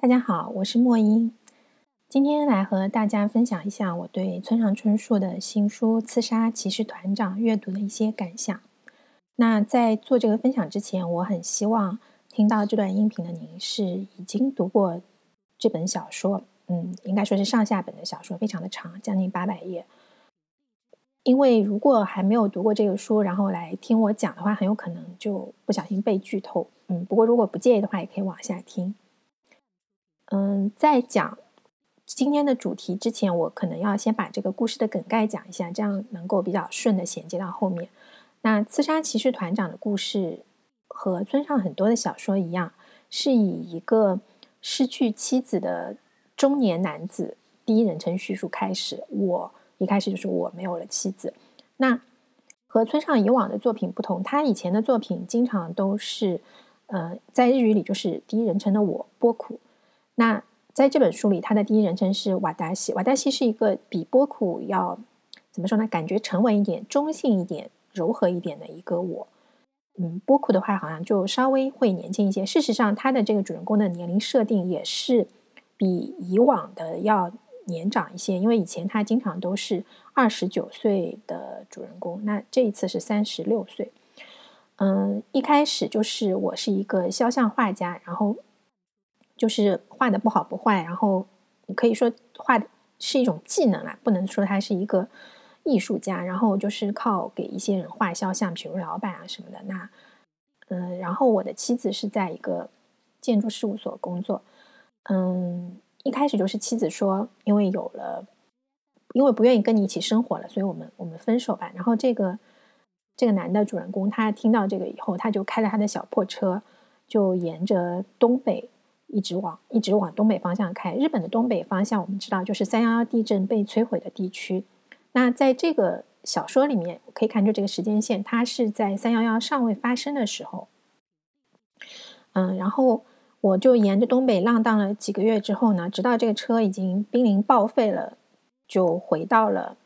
大家好，我是莫英，今天来和大家分享一下我对村上春树的新书《刺杀骑士团长》阅读的一些感想。那在做这个分享之前，我很希望听到这段音频的您是已经读过这本小说，嗯，应该说是上下本的小说，非常的长，将近八百页。因为如果还没有读过这个书，然后来听我讲的话，很有可能就不小心被剧透。嗯，不过如果不介意的话，也可以往下听。嗯，在讲今天的主题之前，我可能要先把这个故事的梗概讲一下，这样能够比较顺的衔接到后面。那刺杀骑士团长的故事和村上很多的小说一样，是以一个失去妻子的中年男子第一人称叙述开始。我一开始就是我没有了妻子。那和村上以往的作品不同，他以前的作品经常都是，呃，在日语里就是第一人称的我波苦。那在这本书里，他的第一人称是瓦达西。瓦达西是一个比波库要怎么说呢？感觉沉稳一点、中性一点、柔和一点的一个我。嗯，波库的话好像就稍微会年轻一些。事实上，他的这个主人公的年龄设定也是比以往的要年长一些，因为以前他经常都是二十九岁的主人公，那这一次是三十六岁。嗯，一开始就是我是一个肖像画家，然后。就是画的不好不坏，然后你可以说画的是一种技能啦，不能说他是一个艺术家。然后就是靠给一些人画肖像，比如老板啊什么的。那嗯，然后我的妻子是在一个建筑事务所工作。嗯，一开始就是妻子说，因为有了，因为不愿意跟你一起生活了，所以我们我们分手吧。然后这个这个男的主人公他听到这个以后，他就开了他的小破车，就沿着东北。一直往一直往东北方向开。日本的东北方向，我们知道就是三幺幺地震被摧毁的地区。那在这个小说里面，可以看出这个时间线，它是在三幺幺尚未发生的时候。嗯，然后我就沿着东北浪荡了几个月之后呢，直到这个车已经濒临报废了，就回到了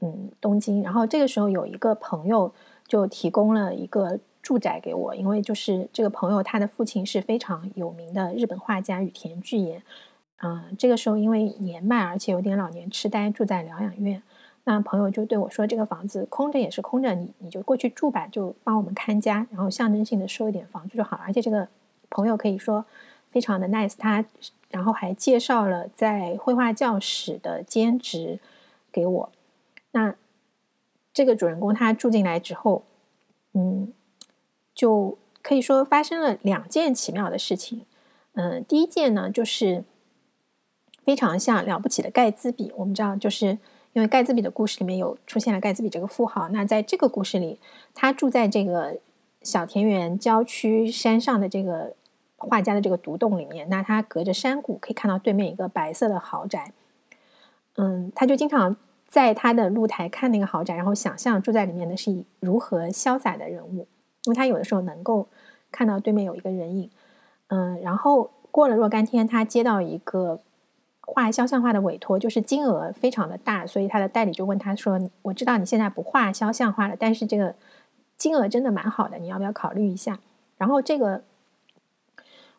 嗯东京。然后这个时候有一个朋友就提供了一个。住宅给我，因为就是这个朋友，他的父亲是非常有名的日本画家羽田巨彦。嗯，这个时候因为年迈，而且有点老年痴呆，住在疗养院。那朋友就对我说：“这个房子空着也是空着，你你就过去住吧，就帮我们看家，然后象征性的收一点房租就好了。”而且这个朋友可以说非常的 nice，他然后还介绍了在绘画教室的兼职给我。那这个主人公他住进来之后，嗯。就可以说发生了两件奇妙的事情。嗯，第一件呢，就是非常像了不起的盖茨比。我们知道，就是因为盖茨比的故事里面有出现了盖茨比这个富豪。那在这个故事里，他住在这个小田园郊区山上的这个画家的这个独栋里面。那他隔着山谷可以看到对面一个白色的豪宅。嗯，他就经常在他的露台看那个豪宅，然后想象住在里面的是如何潇洒的人物。因为他有的时候能够看到对面有一个人影，嗯，然后过了若干天，他接到一个画肖像画的委托，就是金额非常的大，所以他的代理就问他说：“我知道你现在不画肖像画了，但是这个金额真的蛮好的，你要不要考虑一下？”然后这个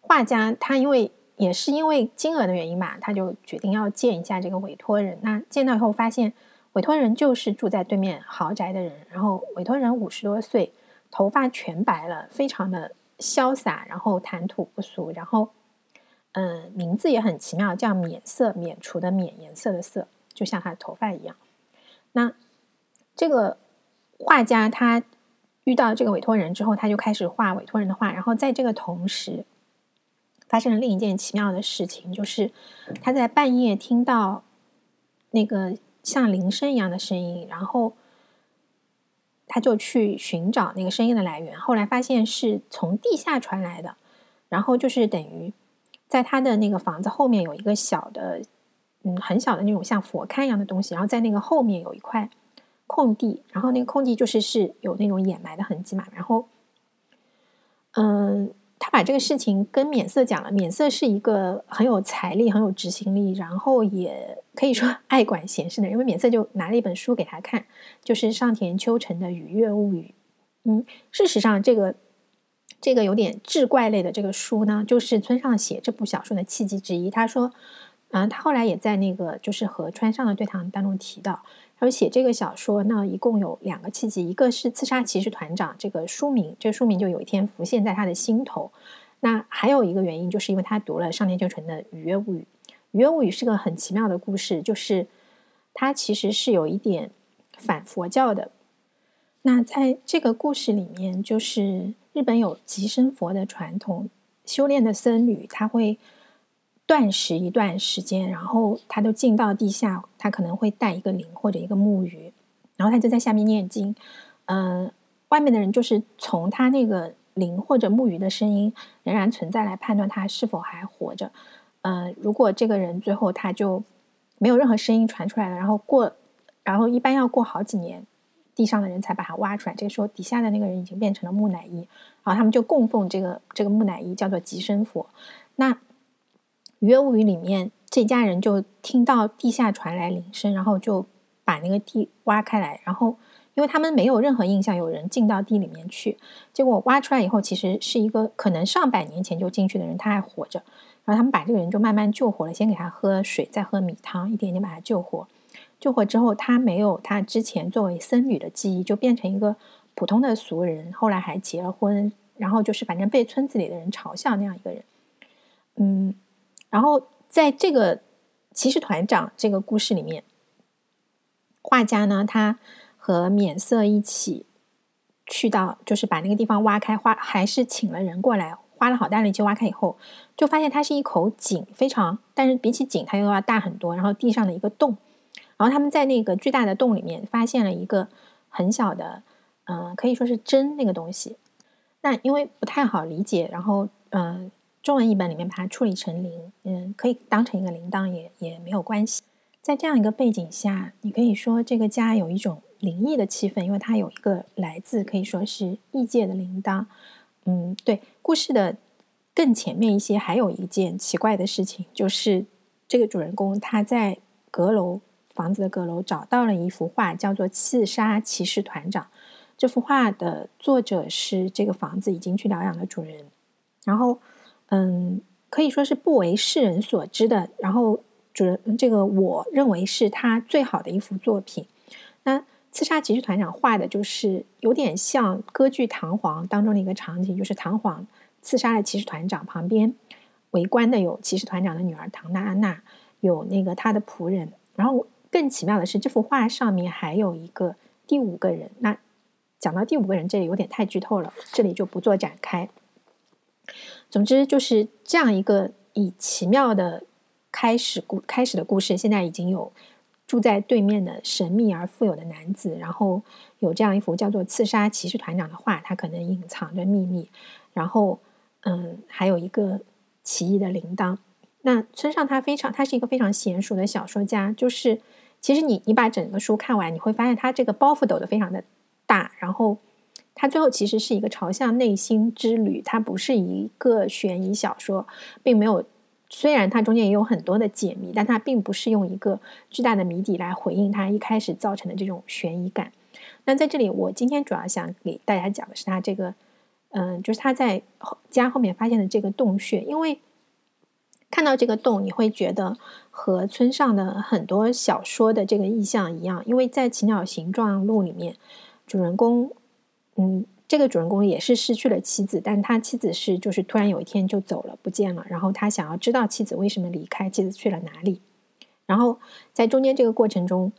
画家他因为也是因为金额的原因吧，他就决定要见一下这个委托人。那见到以后发现，委托人就是住在对面豪宅的人，然后委托人五十多岁。头发全白了，非常的潇洒，然后谈吐不俗，然后，嗯，名字也很奇妙，叫免色，免除的免，颜色的色，就像他的头发一样。那这个画家他遇到这个委托人之后，他就开始画委托人的画，然后在这个同时，发生了另一件奇妙的事情，就是他在半夜听到那个像铃声一样的声音，然后。他就去寻找那个声音的来源，后来发现是从地下传来的，然后就是等于在他的那个房子后面有一个小的，嗯，很小的那种像佛龛一样的东西，然后在那个后面有一块空地，然后那个空地就是是有那种掩埋的痕迹嘛，然后，嗯。他把这个事情跟免色讲了，免色是一个很有财力、很有执行力，然后也可以说爱管闲事的人。因为免色就拿了一本书给他看，就是上田秋成的《雨月物语》。嗯，事实上，这个这个有点志怪类的这个书呢，就是村上写这部小说的契机之一。他说，嗯，他后来也在那个就是和川上的对谈当中提到，他说写这个小说呢，一共有两个契机，一个是《刺杀骑士团长》这个书名，这书名就有一天浮现在他的心头。那还有一个原因，就是因为他读了上田秋纯的《雨月物语》。《雨月物语》是个很奇妙的故事，就是它其实是有一点反佛教的。那在这个故事里面，就是日本有极生佛的传统，修炼的僧侣他会断食一段时间，然后他都进到地下，他可能会带一个铃或者一个木鱼，然后他就在下面念经。嗯，外面的人就是从他那个。铃或者木鱼的声音仍然存在，来判断他是否还活着。嗯，如果这个人最后他就没有任何声音传出来了，然后过，然后一般要过好几年，地上的人才把他挖出来。这个时候底下的那个人已经变成了木乃伊，然后他们就供奉这个这个木乃伊，叫做吉生佛。那《鱼月物语》里面这家人就听到地下传来铃声，然后就把那个地挖开来，然后。因为他们没有任何印象有人进到地里面去，结果挖出来以后，其实是一个可能上百年前就进去的人，他还活着。然后他们把这个人就慢慢救活了，先给他喝水，再喝米汤，一点点把他救活。救活之后，他没有他之前作为僧侣的记忆，就变成一个普通的俗人。后来还结了婚，然后就是反正被村子里的人嘲笑那样一个人。嗯，然后在这个骑士团长这个故事里面，画家呢，他。和免色一起去到，就是把那个地方挖开，花还是请了人过来，花了好大力气挖开以后，就发现它是一口井，非常，但是比起井它又要大很多。然后地上的一个洞，然后他们在那个巨大的洞里面发现了一个很小的，嗯，可以说是针那个东西。那因为不太好理解，然后嗯，中文译本里面把它处理成铃，嗯，可以当成一个铃铛也也没有关系。在这样一个背景下，你可以说这个家有一种。灵异的气氛，因为它有一个来自可以说是异界的铃铛。嗯，对，故事的更前面一些，还有一件奇怪的事情，就是这个主人公他在阁楼房子的阁楼找到了一幅画，叫做《刺杀骑士团长》。这幅画的作者是这个房子已经去疗养的主人。然后，嗯，可以说是不为世人所知的。然后，主人这个我认为是他最好的一幅作品。那。刺杀骑士团长画的就是有点像歌剧《唐璜》当中的一个场景，就是唐璜刺杀了骑士团长，旁边围观的有骑士团长的女儿唐娜安娜，有那个他的仆人。然后更奇妙的是，这幅画上面还有一个第五个人。那讲到第五个人，这里有点太剧透了，这里就不做展开。总之就是这样一个以奇妙的开始故开始的故事，现在已经有。住在对面的神秘而富有的男子，然后有这样一幅叫做《刺杀骑士团长》的画，他可能隐藏着秘密。然后，嗯，还有一个奇异的铃铛。那村上他非常，他是一个非常娴熟的小说家。就是其实你你把整个书看完，你会发现他这个包袱抖得非常的大。然后它最后其实是一个朝向内心之旅，它不是一个悬疑小说，并没有。虽然它中间也有很多的解谜，但它并不是用一个巨大的谜底来回应它一开始造成的这种悬疑感。那在这里，我今天主要想给大家讲的是他这个，嗯，就是他在家后面发现的这个洞穴。因为看到这个洞，你会觉得和村上的很多小说的这个意象一样。因为在《奇鸟形状录》里面，主人公，嗯。这个主人公也是失去了妻子，但他妻子是就是突然有一天就走了，不见了。然后他想要知道妻子为什么离开，妻子去了哪里。然后在中间这个过程中，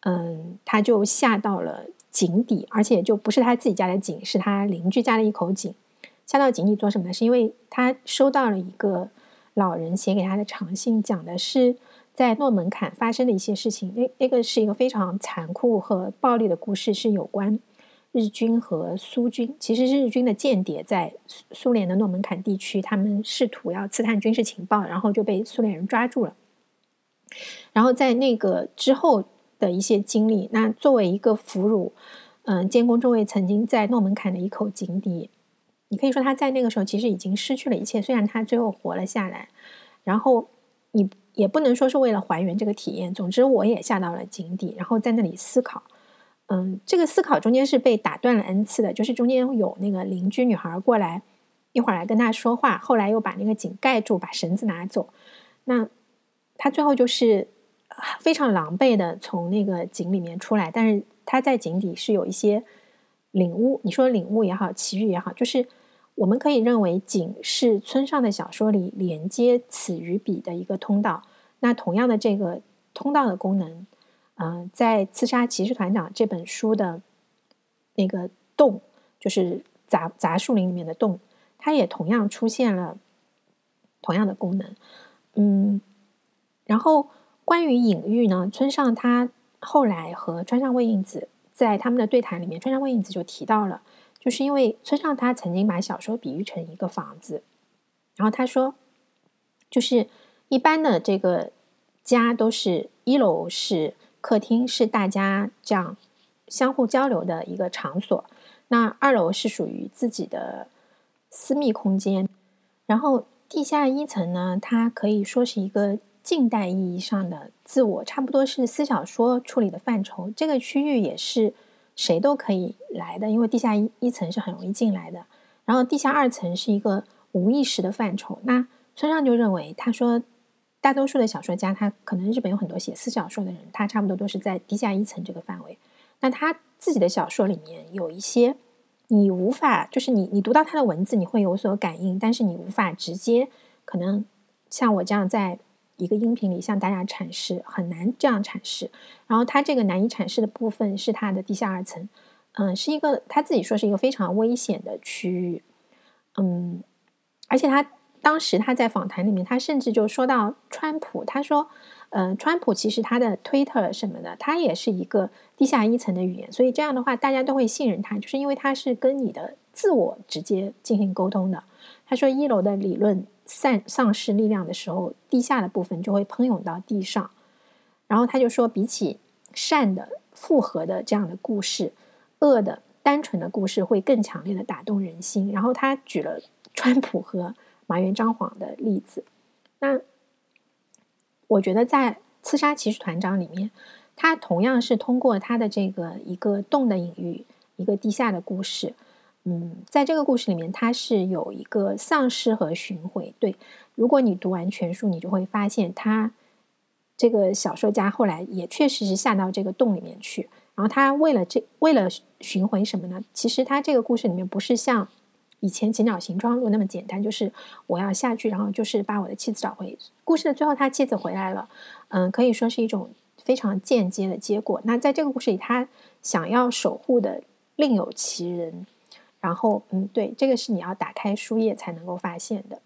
嗯，他就下到了井底，而且就不是他自己家的井，是他邻居家的一口井。下到井底做什么呢？是因为他收到了一个老人写给他的长信，讲的是在诺门坎发生的一些事情。那那个是一个非常残酷和暴力的故事，是有关。日军和苏军其实是日军的间谍，在苏苏联的诺门坎地区，他们试图要刺探军事情报，然后就被苏联人抓住了。然后在那个之后的一些经历，那作为一个俘虏，嗯，监工中尉曾经在诺门坎的一口井底，你可以说他在那个时候其实已经失去了一切，虽然他最后活了下来。然后你也不能说是为了还原这个体验，总之我也下到了井底，然后在那里思考。嗯，这个思考中间是被打断了 n 次的，就是中间有那个邻居女孩过来一会儿来跟他说话，后来又把那个井盖住，把绳子拿走。那他最后就是非常狼狈的从那个井里面出来，但是他在井底是有一些领悟。你说领悟也好，奇遇也好，就是我们可以认为井是村上的小说里连接此与彼的一个通道。那同样的这个通道的功能，嗯，在《刺杀骑士团长》这本书的那个洞，就是杂杂树林里面的洞，它也同样出现了同样的功能。嗯，然后关于隐喻呢，村上他后来和川上未映子在他们的对谈里面，川上未映子就提到了，就是因为村上他曾经把小说比喻成一个房子，然后他说，就是一般的这个家都是一楼是客厅，是大家这样相互交流的一个场所，那二楼是属于自己的私密空间，然后。地下一层呢，它可以说是一个近代意义上的自我，差不多是私小说处理的范畴。这个区域也是谁都可以来的，因为地下一一层是很容易进来的。然后地下二层是一个无意识的范畴。那村上就认为，他说大多数的小说家，他可能日本有很多写私小说的人，他差不多都是在地下一层这个范围。那他自己的小说里面有一些。你无法，就是你，你读到他的文字，你会有所感应，但是你无法直接，可能像我这样在一个音频里向大家阐释，很难这样阐释。然后他这个难以阐释的部分是他的地下二层，嗯，是一个他自己说是一个非常危险的区域，嗯，而且他当时他在访谈里面，他甚至就说到川普，他说。嗯，川普其实他的 Twitter 什么的，他也是一个地下一层的语言，所以这样的话，大家都会信任他，就是因为他是跟你的自我直接进行沟通的。他说，一楼的理论散丧失力量的时候，地下的部分就会喷涌到地上。然后他就说，比起善的复合的这样的故事，恶的单纯的故事会更强烈的打动人心。然后他举了川普和麻原张晃的例子，那。我觉得在《刺杀骑士团长》里面，他同样是通过他的这个一个洞的隐喻，一个地下的故事。嗯，在这个故事里面，它是有一个丧尸和巡回。对，如果你读完全书，你就会发现，他这个小说家后来也确实是下到这个洞里面去。然后他为了这，为了巡回什么呢？其实他这个故事里面不是像。以前锦鸟行装路那么简单，就是我要下去，然后就是把我的妻子找回。故事的最后，他妻子回来了，嗯，可以说是一种非常间接的结果。那在这个故事里，他想要守护的另有其人。然后，嗯，对，这个是你要打开书页才能够发现的。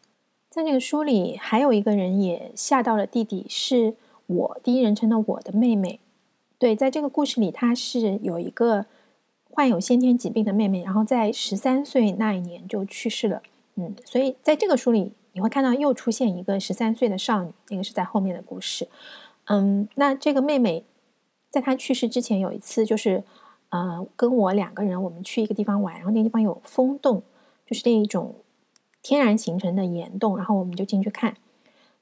在这个书里，还有一个人也吓到了弟弟，是我第一人称的我的妹妹。对，在这个故事里，他是有一个。患有先天疾病的妹妹，然后在十三岁那一年就去世了。嗯，所以在这个书里，你会看到又出现一个十三岁的少女，那个是在后面的故事。嗯，那这个妹妹在她去世之前有一次，就是呃，跟我两个人，我们去一个地方玩，然后那地方有风洞，就是那一种天然形成的岩洞，然后我们就进去看。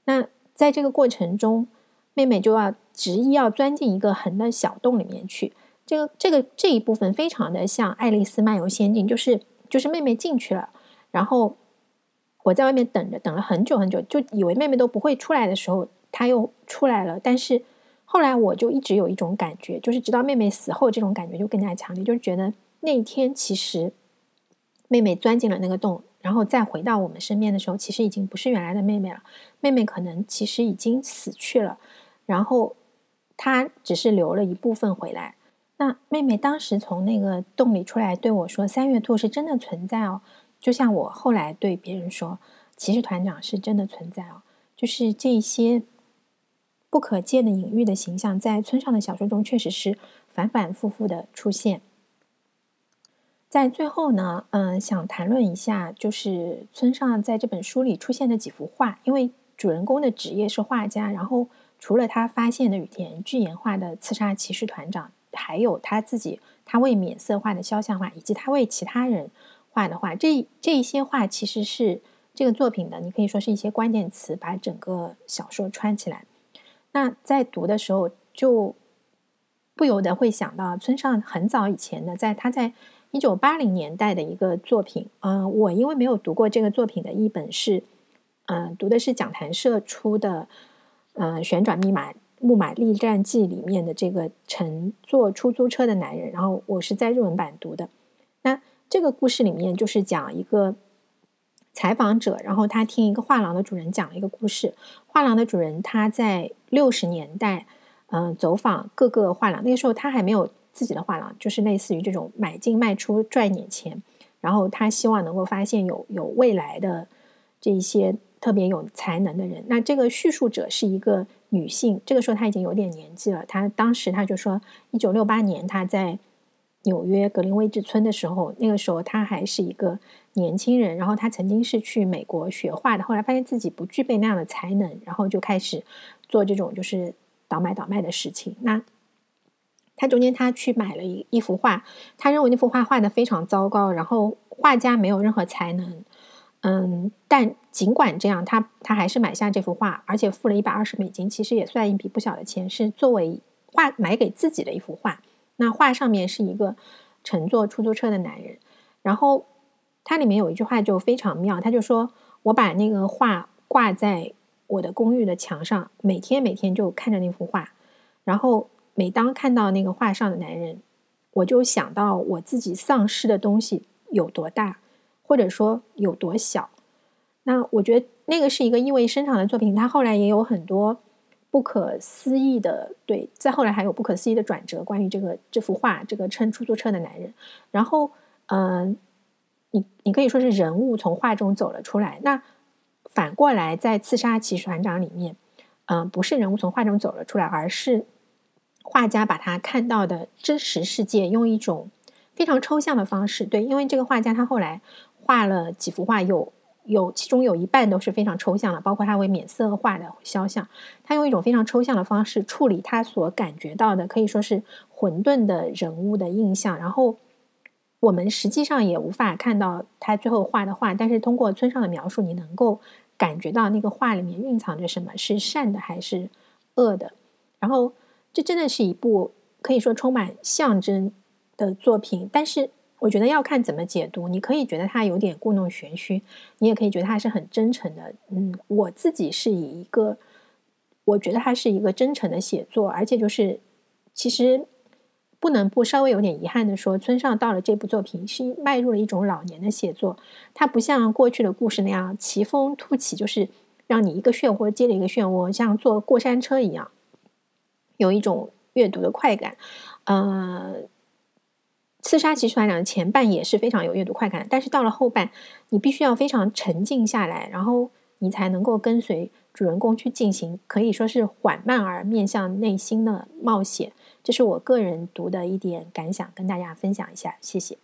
那在这个过程中，妹妹就要执意要钻进一个横的小洞里面去。这个这个这一部分非常的像《爱丽丝漫游仙境》，就是就是妹妹进去了，然后我在外面等着，等了很久很久，就以为妹妹都不会出来的时候，她又出来了。但是后来我就一直有一种感觉，就是直到妹妹死后，这种感觉就更加强烈，就是觉得那一天其实妹妹钻进了那个洞，然后再回到我们身边的时候，其实已经不是原来的妹妹了。妹妹可能其实已经死去了，然后她只是留了一部分回来。那妹妹当时从那个洞里出来对我说：“三月兔是真的存在哦，就像我后来对别人说，骑士团长是真的存在哦。就是这些不可见的隐喻的形象，在村上的小说中确实是反反复复的出现。在最后呢，嗯，想谈论一下，就是村上在这本书里出现的几幅画，因为主人公的职业是画家，然后除了他发现的羽田巨岩画的刺杀骑士团长。还有他自己，他为免色画的肖像画，以及他为其他人画的画，这这一些画其实是这个作品的，你可以说是一些关键词，把整个小说串起来。那在读的时候，就不由得会想到村上很早以前的，在他在一九八零年代的一个作品。嗯，我因为没有读过这个作品的一本是，嗯，读的是讲谈社出的，嗯，《旋转密码木马历战记》里面的这个乘坐出租车的男人。然后我是在日文版读的。那这个故事里面就是讲一个采访者，然后他听一个画廊的主人讲了一个故事。画廊的主人他在六十年代，嗯，走访各个画廊，那个时候他还没有。自己的画廊就是类似于这种买进卖出赚点钱，然后他希望能够发现有有未来的这一些特别有才能的人。那这个叙述者是一个女性，这个时候她已经有点年纪了。她当时她就说，一九六八年她在纽约格林威治村的时候，那个时候她还是一个年轻人，然后她曾经是去美国学画的，后来发现自己不具备那样的才能，然后就开始做这种就是倒买倒卖的事情。那他中间他去买了一一幅画，他认为那幅画画的非常糟糕，然后画家没有任何才能，嗯，但尽管这样，他他还是买下这幅画，而且付了一百二十美金，其实也算一笔不小的钱，是作为画买给自己的一幅画。那画上面是一个乘坐出租车的男人，然后它里面有一句话就非常妙，他就说：“我把那个画挂在我的公寓的墙上，每天每天就看着那幅画，然后。”每当看到那个画上的男人，我就想到我自己丧失的东西有多大，或者说有多小。那我觉得那个是一个意味深长的作品。他后来也有很多不可思议的，对，再后来还有不可思议的转折，关于这个这幅画，这个乘出租车的男人。然后，嗯，你你可以说是人物从画中走了出来。那反过来，在刺杀骑士团长里面，嗯，不是人物从画中走了出来，而是。画家把他看到的真实世界用一种非常抽象的方式，对，因为这个画家他后来画了几幅画，有有其中有一半都是非常抽象的，包括他为免色画的肖像，他用一种非常抽象的方式处理他所感觉到的，可以说是混沌的人物的印象。然后我们实际上也无法看到他最后画的画，但是通过村上的描述，你能够感觉到那个画里面蕴藏着什么是善的还是恶的，然后。这真的是一部可以说充满象征的作品，但是我觉得要看怎么解读。你可以觉得它有点故弄玄虚，你也可以觉得它是很真诚的。嗯，我自己是以一个，我觉得它是一个真诚的写作，而且就是其实不能不稍微有点遗憾的说，村上到了这部作品是迈入了一种老年的写作，它不像过去的故事那样奇峰突起，就是让你一个漩涡接着一个漩涡，像坐过山车一样。有一种阅读的快感，呃，《刺杀骑士团长》前半也是非常有阅读快感，但是到了后半，你必须要非常沉静下来，然后你才能够跟随主人公去进行，可以说是缓慢而面向内心的冒险。这是我个人读的一点感想，跟大家分享一下，谢谢。